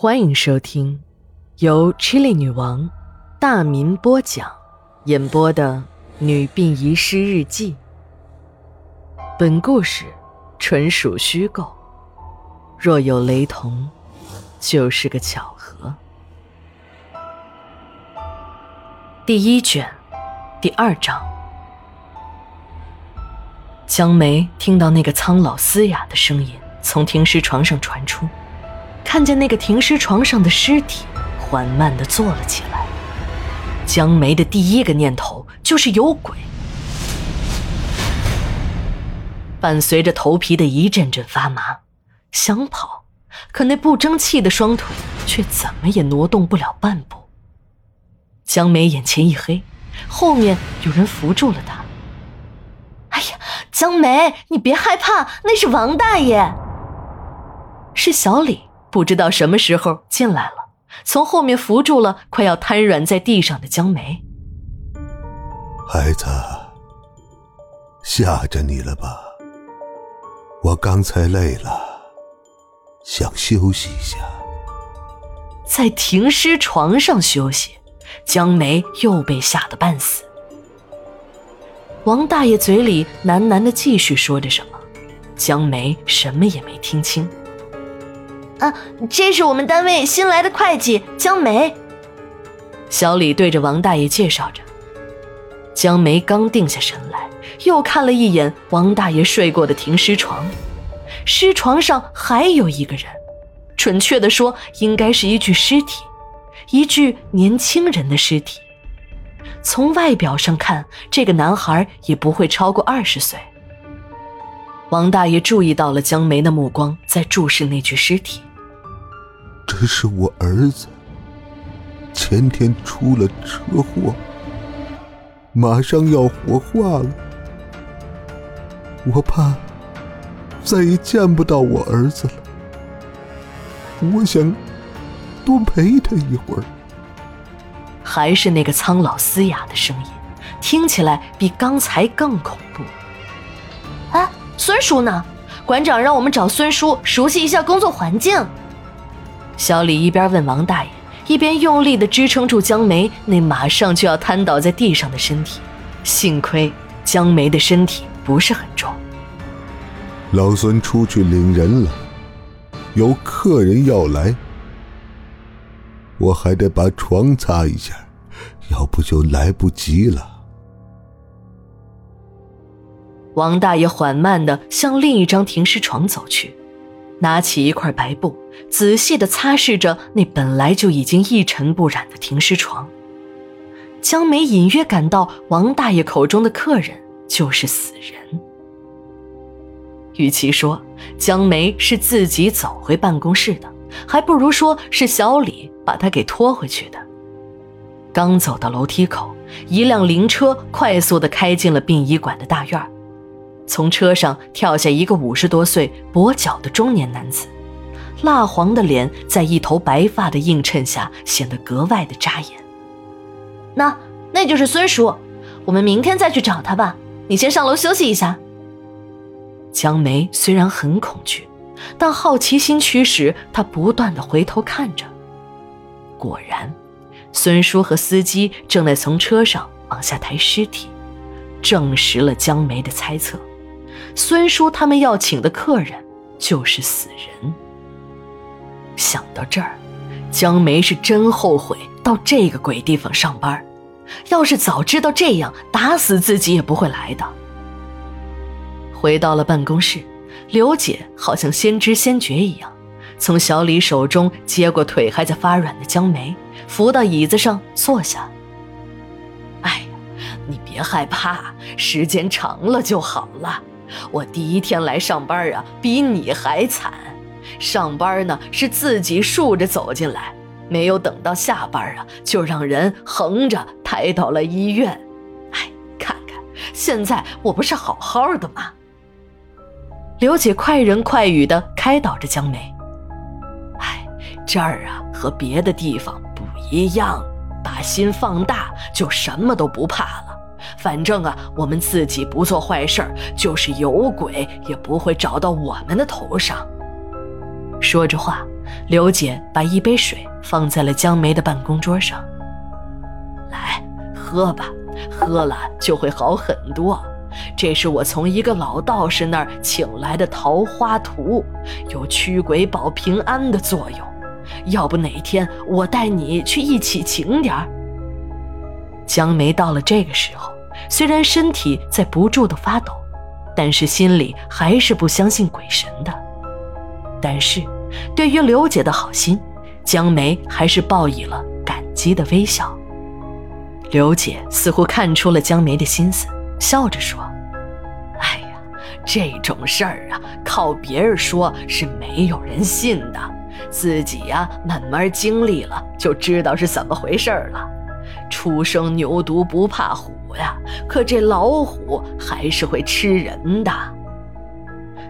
欢迎收听由 Chili 女王大民播讲、演播的《女病遗失日记》。本故事纯属虚构，若有雷同，就是个巧合。第一卷，第二章。江梅听到那个苍老嘶哑的声音从停尸床上传出。看见那个停尸床上的尸体，缓慢地坐了起来。江梅的第一个念头就是有鬼，伴随着头皮的一阵阵发麻，想跑，可那不争气的双腿却怎么也挪动不了半步。江梅眼前一黑，后面有人扶住了她。哎呀，江梅，你别害怕，那是王大爷，是小李。不知道什么时候进来了，从后面扶住了快要瘫软在地上的江梅。孩子，吓着你了吧？我刚才累了，想休息一下。在停尸床上休息，江梅又被吓得半死。王大爷嘴里喃喃的继续说着什么，江梅什么也没听清。啊，这是我们单位新来的会计江梅。小李对着王大爷介绍着。江梅刚定下神来，又看了一眼王大爷睡过的停尸床，尸床上还有一个人，准确的说，应该是一具尸体，一具年轻人的尸体。从外表上看，这个男孩也不会超过二十岁。王大爷注意到了江梅的目光在注视那具尸体。这是我儿子，前天出了车祸，马上要火化了。我怕再也见不到我儿子了，我想多陪他一会儿。还是那个苍老嘶哑的声音，听起来比刚才更恐怖。哎，孙叔呢？馆长让我们找孙叔熟悉一下工作环境。小李一边问王大爷，一边用力地支撑住江梅那马上就要瘫倒在地上的身体。幸亏江梅的身体不是很重。老孙出去领人了，有客人要来，我还得把床擦一下，要不就来不及了。王大爷缓慢地向另一张停尸床走去。拿起一块白布，仔细地擦拭着那本来就已经一尘不染的停尸床。江梅隐约感到，王大爷口中的客人就是死人。与其说江梅是自己走回办公室的，还不如说是小李把她给拖回去的。刚走到楼梯口，一辆灵车快速地开进了殡仪馆的大院儿。从车上跳下一个五十多岁、跛脚的中年男子，蜡黄的脸在一头白发的映衬下显得格外的扎眼。那那就是孙叔，我们明天再去找他吧。你先上楼休息一下。江梅虽然很恐惧，但好奇心驱使她不断的回头看着。果然，孙叔和司机正在从车上往下抬尸体，证实了江梅的猜测。孙叔他们要请的客人就是死人。想到这儿，江梅是真后悔到这个鬼地方上班。要是早知道这样，打死自己也不会来的。回到了办公室，刘姐好像先知先觉一样，从小李手中接过腿还在发软的江梅，扶到椅子上坐下。哎呀，你别害怕，时间长了就好了。我第一天来上班啊，比你还惨。上班呢是自己竖着走进来，没有等到下班啊，就让人横着抬到了医院。哎，看看现在我不是好好的吗？刘姐快人快语的开导着江梅。哎，这儿啊和别的地方不一样，把心放大，就什么都不怕了。反正啊，我们自己不做坏事儿，就是有鬼也不会找到我们的头上。说着话，刘姐把一杯水放在了江梅的办公桌上。来，喝吧，喝了就会好很多。这是我从一个老道士那儿请来的桃花图，有驱鬼保平安的作用。要不哪天我带你去一起请点儿？江梅到了这个时候，虽然身体在不住的发抖，但是心里还是不相信鬼神的。但是，对于刘姐的好心，江梅还是报以了感激的微笑。刘姐似乎看出了江梅的心思，笑着说：“哎呀，这种事儿啊，靠别人说是没有人信的，自己呀慢慢经历了就知道是怎么回事了。初生牛犊不怕虎呀，可这老虎还是会吃人的。”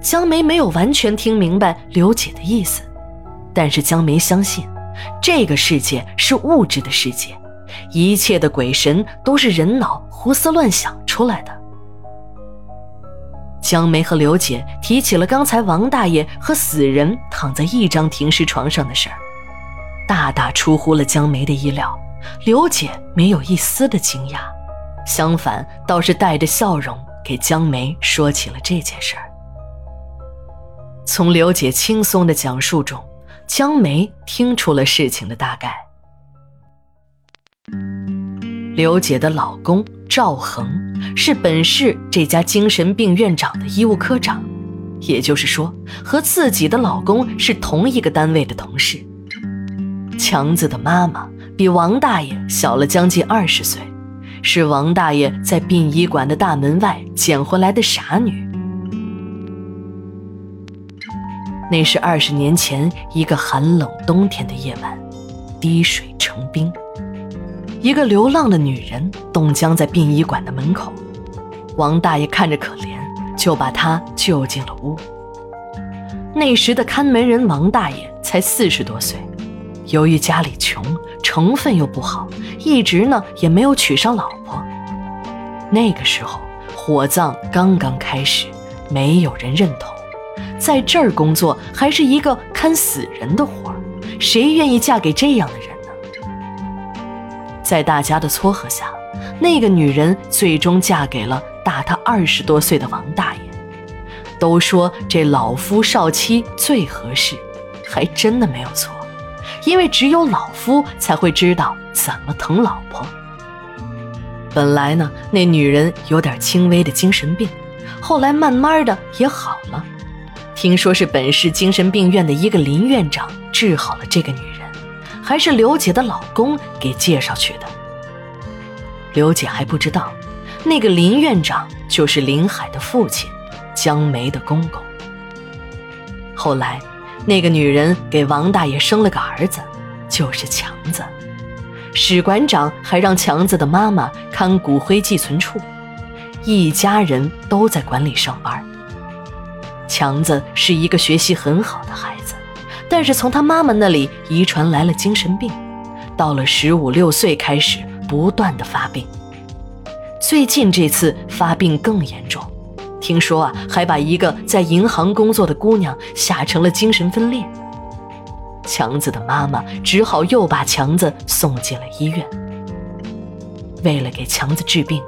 江梅没有完全听明白刘姐的意思，但是江梅相信，这个世界是物质的世界，一切的鬼神都是人脑胡思乱想出来的。江梅和刘姐提起了刚才王大爷和死人躺在一张停尸床上的事儿，大大出乎了江梅的意料。刘姐没有一丝的惊讶，相反倒是带着笑容给江梅说起了这件事儿。从刘姐轻松的讲述中，江梅听出了事情的大概。刘姐的老公赵恒是本市这家精神病院长的医务科长，也就是说，和自己的老公是同一个单位的同事。强子的妈妈比王大爷小了将近二十岁，是王大爷在殡仪馆的大门外捡回来的傻女。那是二十年前一个寒冷冬天的夜晚，滴水成冰。一个流浪的女人冻僵在殡仪馆的门口，王大爷看着可怜，就把她救进了屋。那时的看门人王大爷才四十多岁，由于家里穷，成分又不好，一直呢也没有娶上老婆。那个时候火葬刚刚开始，没有人认同。在这儿工作还是一个看死人的活儿，谁愿意嫁给这样的人呢？在大家的撮合下，那个女人最终嫁给了大她二十多岁的王大爷。都说这老夫少妻最合适，还真的没有错，因为只有老夫才会知道怎么疼老婆。本来呢，那女人有点轻微的精神病，后来慢慢的也好了。听说是本市精神病院的一个林院长治好了这个女人，还是刘姐的老公给介绍去的。刘姐还不知道，那个林院长就是林海的父亲，江梅的公公。后来，那个女人给王大爷生了个儿子，就是强子。史馆长还让强子的妈妈看骨灰寄存处，一家人都在馆里上班。强子是一个学习很好的孩子，但是从他妈妈那里遗传来了精神病，到了十五六岁开始不断的发病。最近这次发病更严重，听说啊还把一个在银行工作的姑娘吓成了精神分裂。强子的妈妈只好又把强子送进了医院。为了给强子治病，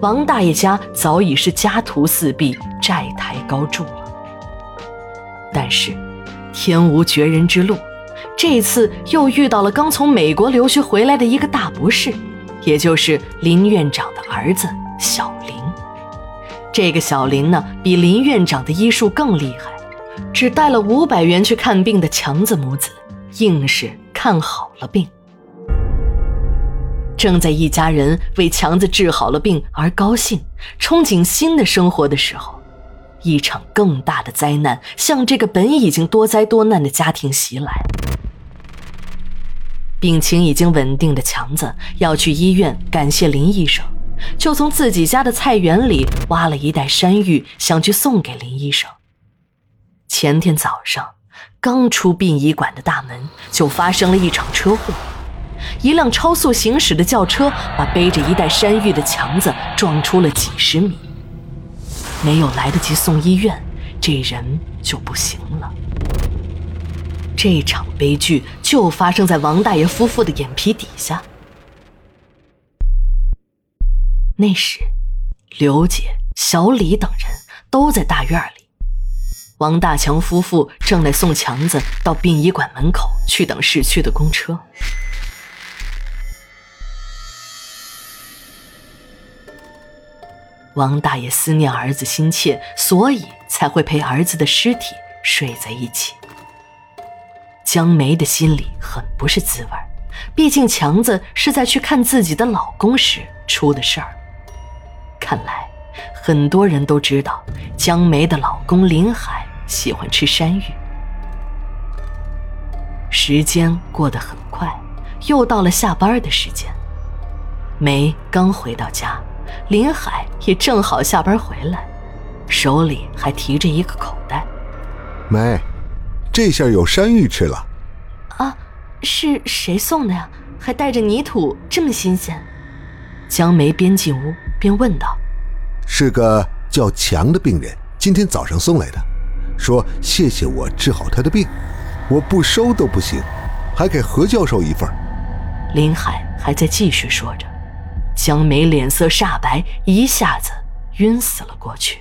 王大爷家早已是家徒四壁，债台高筑了。但是，天无绝人之路，这次又遇到了刚从美国留学回来的一个大博士，也就是林院长的儿子小林。这个小林呢，比林院长的医术更厉害，只带了五百元去看病的强子母子，硬是看好了病。正在一家人为强子治好了病而高兴、憧憬新的生活的时候。一场更大的灾难向这个本已经多灾多难的家庭袭来。病情已经稳定的强子要去医院感谢林医生，就从自己家的菜园里挖了一袋山芋，想去送给林医生。前天早上刚出殡仪馆的大门，就发生了一场车祸，一辆超速行驶的轿车把背着一袋山芋的强子撞出了几十米。没有来得及送医院，这人就不行了。这场悲剧就发生在王大爷夫妇的眼皮底下。那时，刘姐、小李等人都在大院里，王大强夫妇正在送强子到殡仪馆门口去等市区的公车。王大爷思念儿子心切，所以才会陪儿子的尸体睡在一起。江梅的心里很不是滋味毕竟强子是在去看自己的老公时出的事儿。看来，很多人都知道江梅的老公林海喜欢吃山芋。时间过得很快，又到了下班的时间。梅刚回到家。林海也正好下班回来，手里还提着一个口袋。梅，这下有山芋吃了。啊，是谁送的呀？还带着泥土，这么新鲜。江梅边进屋边问道：“是个叫强的病人，今天早上送来的，说谢谢我治好他的病，我不收都不行，还给何教授一份。”林海还在继续说着。江梅脸色煞白，一下子晕死了过去。